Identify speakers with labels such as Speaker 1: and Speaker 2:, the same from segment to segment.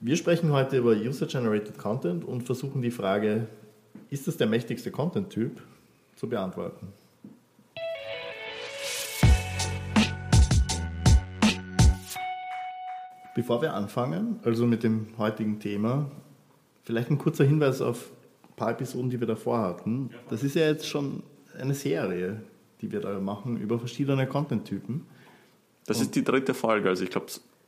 Speaker 1: Wir sprechen heute über User-Generated Content und versuchen die Frage, ist das der mächtigste Content-Typ, zu beantworten. Bevor wir anfangen, also mit dem heutigen Thema, vielleicht ein kurzer Hinweis auf ein paar Episoden, die wir davor hatten. Das ist ja jetzt schon eine Serie, die wir da machen über verschiedene Content-Typen.
Speaker 2: Das ist die dritte Folge, also ich glaube,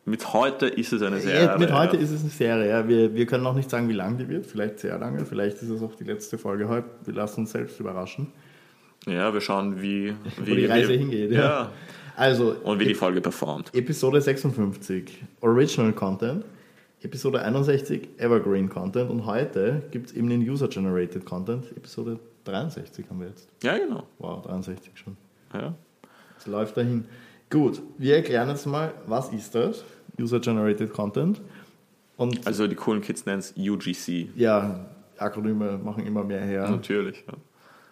Speaker 2: mit heute ist es eine Serie. Ja,
Speaker 1: mit heute ja. ist es eine Serie, ja. Wir, wir können noch nicht sagen, wie lang die wird, vielleicht sehr lange, vielleicht ist es auch die letzte Folge heute. Wir lassen uns selbst überraschen.
Speaker 2: Ja, wir schauen, wie, wie
Speaker 1: Wo die Reise wie, hingeht. Ja.
Speaker 2: Also, und wie die Folge performt.
Speaker 1: Episode 56, Original Content. Episode 61, Evergreen Content. Und heute gibt es eben den User-Generated Content. Episode 63 haben wir jetzt.
Speaker 2: Ja, genau.
Speaker 1: Wow, 63 schon. Ja. Es läuft dahin. Gut, wir erklären jetzt mal, was ist das? User-Generated Content.
Speaker 2: Und also die coolen Kids nennen es UGC.
Speaker 1: Ja, Akronyme machen immer mehr her.
Speaker 2: Natürlich, ja.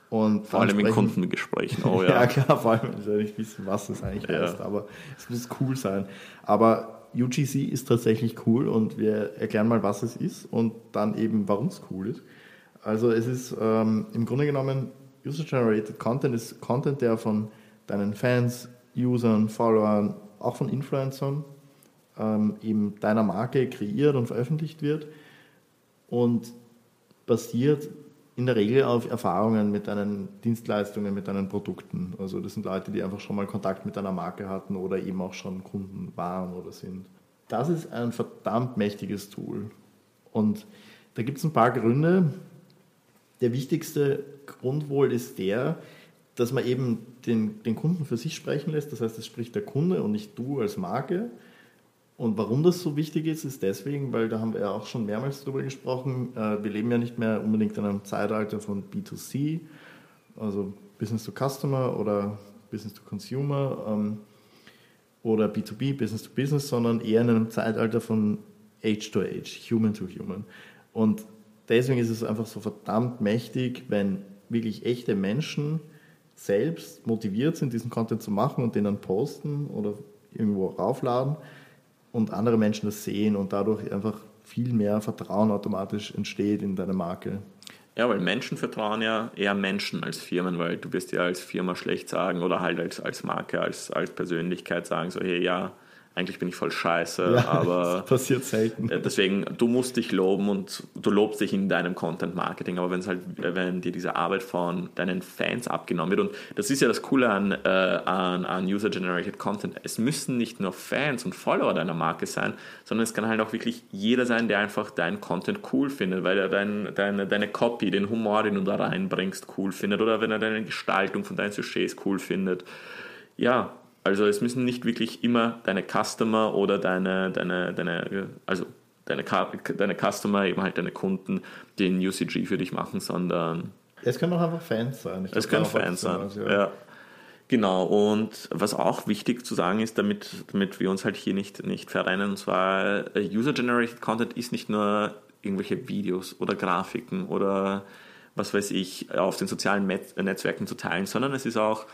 Speaker 1: Und
Speaker 2: vor allem in Kundengesprächen.
Speaker 1: Oh, ja. ja, klar, vor allem, ich will nicht wissen, was das eigentlich ja. heißt, aber es muss cool sein. Aber UGC ist tatsächlich cool und wir erklären mal, was es ist und dann eben, warum es cool ist. Also es ist ähm, im Grunde genommen User-Generated Content ist Content, der von deinen Fans, Usern, Followern, auch von Influencern ähm, eben deiner Marke kreiert und veröffentlicht wird und basiert in der Regel auf Erfahrungen mit deinen Dienstleistungen, mit deinen Produkten. Also das sind Leute, die einfach schon mal Kontakt mit deiner Marke hatten oder eben auch schon Kunden waren oder sind. Das ist ein verdammt mächtiges Tool. Und da gibt es ein paar Gründe. Der wichtigste Grund wohl ist der, dass man eben den, den Kunden für sich sprechen lässt. Das heißt, es spricht der Kunde und nicht du als Marke. Und warum das so wichtig ist, ist deswegen, weil da haben wir ja auch schon mehrmals drüber gesprochen. Äh, wir leben ja nicht mehr unbedingt in einem Zeitalter von B2C, also Business to Customer oder Business to Consumer ähm, oder B2B, Business to Business, sondern eher in einem Zeitalter von Age to Age, Human to Human. Und deswegen ist es einfach so verdammt mächtig, wenn wirklich echte Menschen selbst motiviert sind, diesen Content zu machen und den dann posten oder irgendwo raufladen und andere Menschen das sehen und dadurch einfach viel mehr Vertrauen automatisch entsteht in deine Marke.
Speaker 2: Ja, weil Menschen vertrauen ja eher Menschen als Firmen, weil du wirst ja als Firma schlecht sagen oder halt als, als Marke, als, als Persönlichkeit sagen, so hey, ja, eigentlich bin ich voll scheiße, ja, aber
Speaker 1: das passiert selten.
Speaker 2: Äh, deswegen, du musst dich loben und du lobst dich in deinem Content Marketing, aber wenn es halt, wenn dir diese Arbeit von deinen Fans abgenommen wird und das ist ja das Coole an, äh, an, an User-Generated Content, es müssen nicht nur Fans und Follower deiner Marke sein, sondern es kann halt auch wirklich jeder sein, der einfach deinen Content cool findet, weil er dein, deine, deine Copy, den Humor, den du da reinbringst, cool findet oder wenn er deine Gestaltung von deinen Sujets cool findet. Ja, also es müssen nicht wirklich immer deine Customer oder deine, deine, deine, also deine, deine Customer, eben halt deine Kunden, den UCG für dich machen, sondern.
Speaker 1: Es können auch einfach Fans sein.
Speaker 2: Ich es können Fans sein, ja. ja. Genau, und was auch wichtig zu sagen ist, damit, damit wir uns halt hier nicht, nicht verrennen, und zwar äh, User-Generated Content ist nicht nur irgendwelche Videos oder Grafiken oder was weiß ich, auf den sozialen Netzwerken zu teilen, sondern es ist auch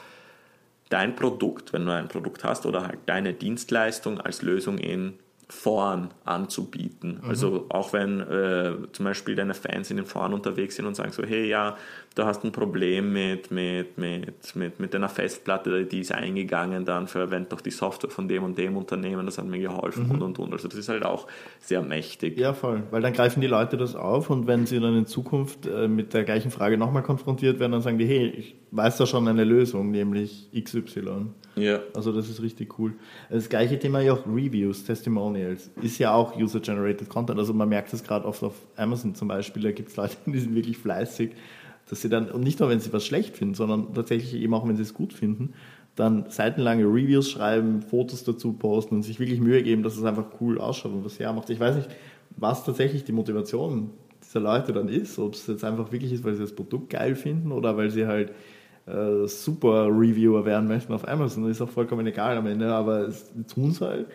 Speaker 2: dein Produkt, wenn du ein Produkt hast, oder halt deine Dienstleistung als Lösung in Foren anzubieten. Mhm. Also auch wenn äh, zum Beispiel deine Fans in den Foren unterwegs sind und sagen so, hey ja, du hast ein Problem mit, mit, mit, mit, mit deiner Festplatte, die ist eingegangen, dann verwend doch die Software von dem und dem Unternehmen, das hat mir geholfen mhm. und und und. Also das ist halt auch sehr mächtig.
Speaker 1: Ja, voll, weil dann greifen die Leute das auf und wenn sie dann in Zukunft äh, mit der gleichen Frage nochmal konfrontiert werden, dann sagen die, hey, ich weiß da schon eine Lösung, nämlich XY. Ja. Also das ist richtig cool. Das gleiche Thema ja auch Reviews, Testimonials. Ist ja auch User-Generated Content. Also man merkt das gerade oft auf Amazon zum Beispiel, da gibt es Leute, die sind wirklich fleißig, dass sie dann, und nicht nur wenn sie was schlecht finden, sondern tatsächlich eben auch wenn sie es gut finden, dann seitenlange Reviews schreiben, Fotos dazu posten und sich wirklich Mühe geben, dass es einfach cool ausschaut und was hermacht. Ich weiß nicht, was tatsächlich die Motivation dieser Leute dann ist, ob es jetzt einfach wirklich ist, weil sie das Produkt geil finden oder weil sie halt äh, super Reviewer werden möchten auf Amazon. Das ist auch vollkommen egal am Ende, aber es tun es halt.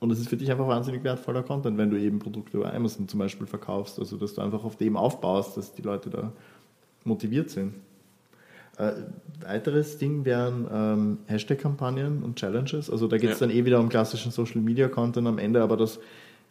Speaker 1: Und es ist für dich einfach wahnsinnig wertvoller Content, wenn du eben Produkte über Amazon zum Beispiel verkaufst. Also, dass du einfach auf dem aufbaust, dass die Leute da motiviert sind. Äh, weiteres Ding wären ähm, Hashtag-Kampagnen und Challenges. Also da geht es ja. dann eh wieder um klassischen Social-Media-Content am Ende, aber das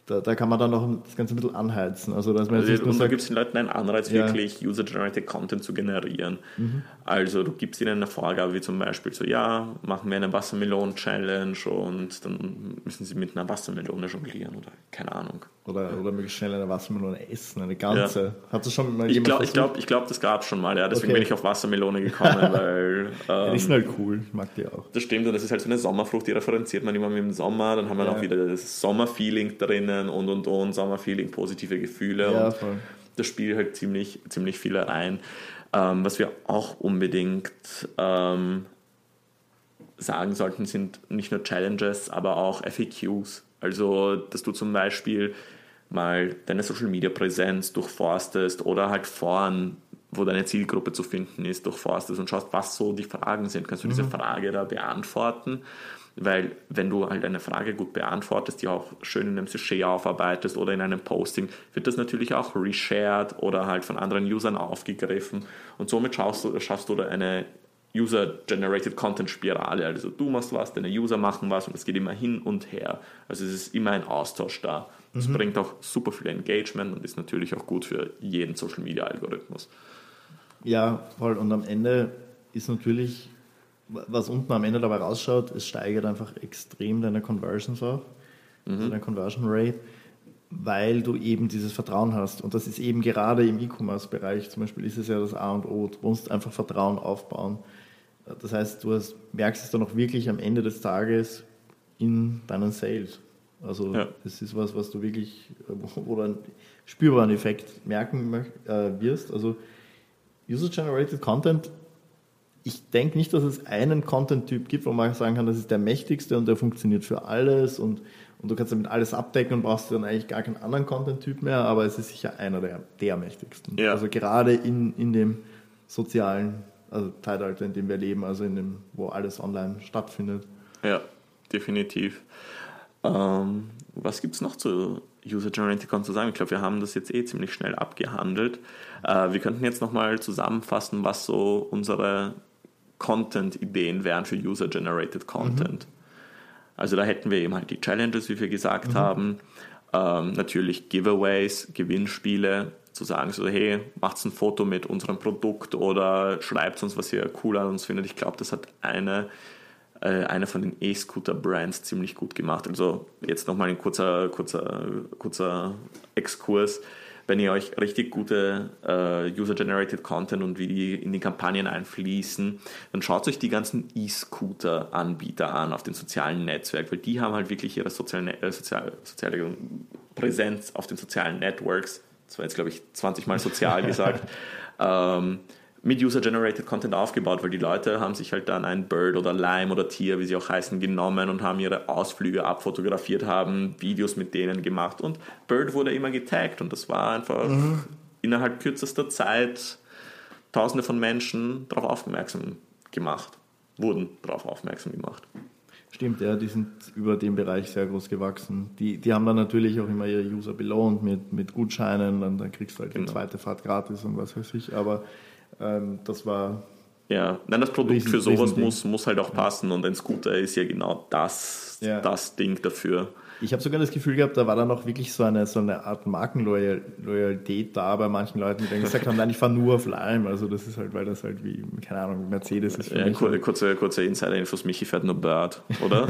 Speaker 1: da, da, kann man dann noch das Ganze ein bisschen anheizen. Also, dass man
Speaker 2: also, und sagt, du gibst den Leuten einen Anreiz, ja. wirklich User-Generated Content zu generieren. Mhm. Also du gibst ihnen eine Vorgabe, wie zum Beispiel so, ja, machen wir eine Wassermelonen-Challenge und dann müssen sie mit einer Wassermelone jonglieren oder keine Ahnung.
Speaker 1: Oder, oder möglichst schnell eine Wassermelone essen, eine ganze. Ja. Hat das schon
Speaker 2: mal Ich glaube, ich glaub, ich glaub, das gab es schon mal, ja. Deswegen okay. bin ich auf Wassermelone gekommen, weil.
Speaker 1: Ähm, ja, die sind halt cool, ich mag die auch.
Speaker 2: Das stimmt, und das ist halt so eine Sommerfrucht, die referenziert man immer mit dem Sommer, dann haben wir ja. auch wieder das Sommerfeeling drinnen und und und, Sommerfeeling, positive Gefühle. Ja, voll. Das spielt halt ziemlich, ziemlich viel rein. Ähm, was wir auch unbedingt ähm, sagen sollten, sind nicht nur Challenges, aber auch FAQs. Also, dass du zum Beispiel mal deine Social Media Präsenz durchforstest oder halt Foren, wo deine Zielgruppe zu finden ist, durchforstest und schaust, was so die Fragen sind. Kannst du mhm. diese Frage da beantworten? Weil wenn du halt eine Frage gut beantwortest, die auch schön in einem Sujet aufarbeitest oder in einem Posting, wird das natürlich auch reshared oder halt von anderen Usern aufgegriffen und somit schaffst du, schaffst du da eine User-Generated Content-Spirale. Also du machst was, deine User machen was und es geht immer hin und her. Also es ist immer ein Austausch da. Das mhm. bringt auch super viel Engagement und ist natürlich auch gut für jeden Social Media Algorithmus.
Speaker 1: Ja, voll. Und am Ende ist natürlich, was unten am Ende dabei rausschaut, es steigert einfach extrem deine Conversions auch, mhm. also deine Conversion Rate, weil du eben dieses Vertrauen hast. Und das ist eben gerade im E-Commerce-Bereich zum Beispiel, ist es ja das A und O. Du musst einfach Vertrauen aufbauen. Das heißt, du hast, merkst es dann auch wirklich am Ende des Tages in deinen Sales. Also ja. das ist was, was du wirklich, wo du einen spürbaren Effekt merken äh, wirst. Also User-Generated Content, ich denke nicht, dass es einen Content-Typ gibt, wo man sagen kann, das ist der mächtigste und der funktioniert für alles und, und du kannst damit alles abdecken und brauchst dann eigentlich gar keinen anderen Content-Typ mehr, aber es ist sicher einer der, der mächtigsten. Ja. Also gerade in, in dem sozialen also Zeitalter, in dem wir leben, also in dem, wo alles online stattfindet.
Speaker 2: Ja, definitiv. Ähm, was gibt es noch zu User-Generated Content zu sagen? Ich glaube, wir haben das jetzt eh ziemlich schnell abgehandelt. Äh, wir könnten jetzt nochmal zusammenfassen, was so unsere Content-Ideen wären für User-Generated Content. Mhm. Also da hätten wir eben halt die Challenges, wie wir gesagt mhm. haben. Ähm, natürlich Giveaways, Gewinnspiele, zu sagen, so hey, macht ein Foto mit unserem Produkt oder schreibt uns, was ihr cool an uns findet. Ich glaube, das hat eine äh, einer von den E-Scooter-Brands ziemlich gut gemacht. Also jetzt nochmal ein kurzer, kurzer, kurzer Exkurs. Wenn ihr euch richtig gute äh, User-Generated Content und wie die in die Kampagnen einfließen, dann schaut euch die ganzen E-Scooter-Anbieter an auf den sozialen Netzwerken, weil die haben halt wirklich ihre soziale, äh, soziale, soziale Präsenz auf den sozialen Networks. Das war jetzt, glaube ich, 20 Mal sozial gesagt. ähm, mit User-Generated Content aufgebaut, weil die Leute haben sich halt dann ein Bird oder Lime oder Tier, wie sie auch heißen, genommen und haben ihre Ausflüge abfotografiert, haben Videos mit denen gemacht und Bird wurde immer getaggt und das war einfach mhm. innerhalb kürzester Zeit tausende von Menschen darauf aufmerksam gemacht, wurden darauf aufmerksam gemacht.
Speaker 1: Stimmt, ja, die sind über den Bereich sehr groß gewachsen. Die, die haben dann natürlich auch immer ihre User belohnt mit, mit Gutscheinen, dann, dann kriegst du halt genau. die zweite Fahrt gratis und was weiß ich, aber ähm, das war.
Speaker 2: Ja, nein, das Produkt riesen, für sowas muss, muss halt auch passen und ein Scooter ist ja genau das, ja. das Ding dafür.
Speaker 1: Ich habe sogar das Gefühl gehabt, da war dann auch wirklich so eine, so eine Art Markenloyalität da bei manchen Leuten, die dann gesagt haben, nein, ich fahre nur auf Lime. Also das ist halt, weil das halt wie, keine Ahnung, Mercedes ist.
Speaker 2: Ja, mich kurze, kurze, kurze Insider-Infos, Michi fährt nur Bird, oder?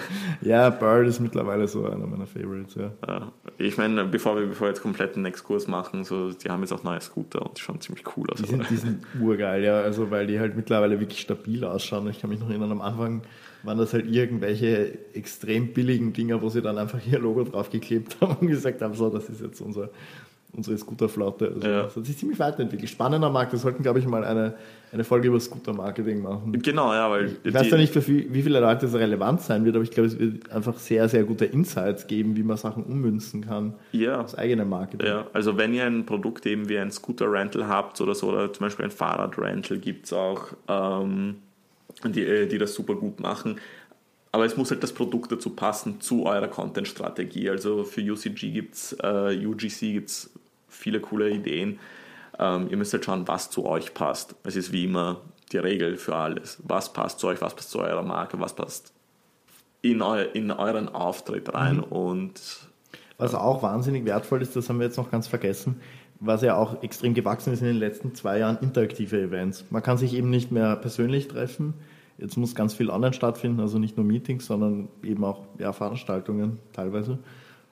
Speaker 1: ja, Bird ist mittlerweile so einer meiner Favorites, ja.
Speaker 2: ja. Ich meine, bevor wir, bevor wir jetzt komplett einen Exkurs machen, so, die haben jetzt auch neue Scooter und die schauen ziemlich cool aus.
Speaker 1: Die sind, die sind urgeil, ja, also weil die halt mittlerweile wirklich stabil ausschauen. Ich kann mich noch erinnern, am Anfang waren das halt irgendwelche extrem billigen Dinger, wo sie dann einfach ihr Logo draufgeklebt haben und gesagt haben, so, das ist jetzt unser, unsere Scooterflotte. Also ja. Das hat sich ziemlich weiterentwickelt. Spannender Markt. Wir sollten, glaube ich, mal eine, eine Folge über Scooter-Marketing machen.
Speaker 2: Genau, ja, weil.
Speaker 1: Ich weiß ja nicht, für wie, wie viele Leute es relevant sein wird, aber ich glaube, es wird einfach sehr, sehr gute Insights geben, wie man Sachen ummünzen kann.
Speaker 2: Ja.
Speaker 1: Das eigene Marketing.
Speaker 2: Ja, also wenn ihr ein Produkt eben wie ein Scooter-Rental habt oder so, oder zum Beispiel ein Fahrrad-Rental gibt es auch. Ähm, die, äh, die das super gut machen. Aber es muss halt das Produkt dazu passen, zu eurer Content-Strategie. Also für UCG gibt's, äh, UGC gibt es viele coole Ideen. Ähm, ihr müsst halt schauen, was zu euch passt. Es ist wie immer die Regel für alles. Was passt zu euch, was passt zu eurer Marke, was passt in, eu in euren Auftritt rein. Mhm. Und
Speaker 1: Was auch wahnsinnig wertvoll ist, das haben wir jetzt noch ganz vergessen, was ja auch extrem gewachsen ist in den letzten zwei Jahren, interaktive Events. Man kann sich eben nicht mehr persönlich treffen. Jetzt muss ganz viel online stattfinden, also nicht nur Meetings, sondern eben auch ja, Veranstaltungen teilweise.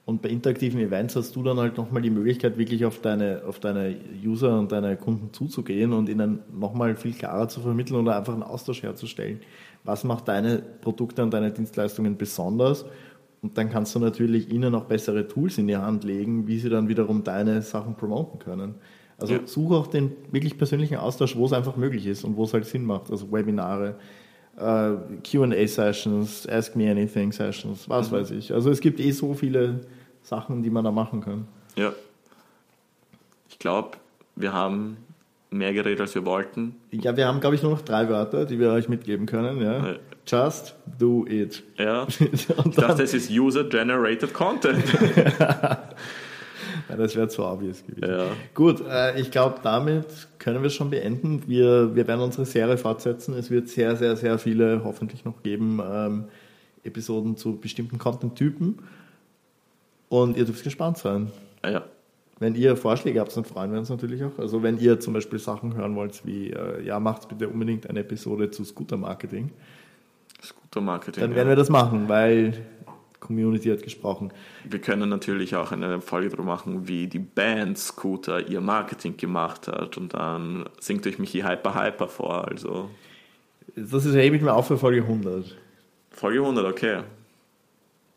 Speaker 1: Und bei interaktiven Events hast du dann halt nochmal die Möglichkeit, wirklich auf deine, auf deine User und deine Kunden zuzugehen und ihnen nochmal viel klarer zu vermitteln oder einfach einen Austausch herzustellen. Was macht deine Produkte und deine Dienstleistungen besonders? Und dann kannst du natürlich ihnen auch bessere Tools in die Hand legen, wie sie dann wiederum deine Sachen promoten können. Also ja. suche auch den wirklich persönlichen Austausch, wo es einfach möglich ist und wo es halt Sinn macht. Also Webinare, äh, QA-Sessions, Ask Me Anything Sessions, was mhm. weiß ich. Also es gibt eh so viele Sachen, die man da machen kann.
Speaker 2: Ja. Ich glaube, wir haben mehr geredet, als wir wollten.
Speaker 1: Ja, wir haben, glaube ich, nur noch drei Wörter, die wir euch mitgeben können. Ja. Just do it.
Speaker 2: Ja. ich dachte, es ist User-Generated Content.
Speaker 1: ja, das wäre zu obvious gewesen. Ja. Gut, äh, ich glaube, damit können wir es schon beenden. Wir, wir werden unsere Serie fortsetzen. Es wird sehr, sehr, sehr viele hoffentlich noch geben ähm, Episoden zu bestimmten Content-Typen. Und ihr dürft gespannt sein.
Speaker 2: Ja.
Speaker 1: Wenn ihr Vorschläge habt, dann freuen wir uns natürlich auch. Also wenn ihr zum Beispiel Sachen hören wollt wie, äh, ja, macht bitte unbedingt eine Episode zu Scooter-Marketing.
Speaker 2: Scooter-Marketing.
Speaker 1: Dann werden ja. wir das machen, weil Community hat gesprochen.
Speaker 2: Wir können natürlich auch eine Folge darüber machen, wie die Band Scooter ihr Marketing gemacht hat und dann singt euch Michi Hyper Hyper vor. Also.
Speaker 1: Das ist hebe ich mir auf für Folge 100.
Speaker 2: Folge 100, okay.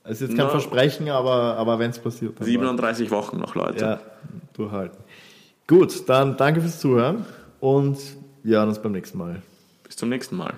Speaker 1: Ist jetzt kein no. Versprechen, aber, aber wenn es passiert.
Speaker 2: 37 war. Wochen noch, Leute.
Speaker 1: Ja, durchhalten. Gut, dann danke fürs Zuhören und wir hören uns beim nächsten Mal.
Speaker 2: Bis zum nächsten Mal.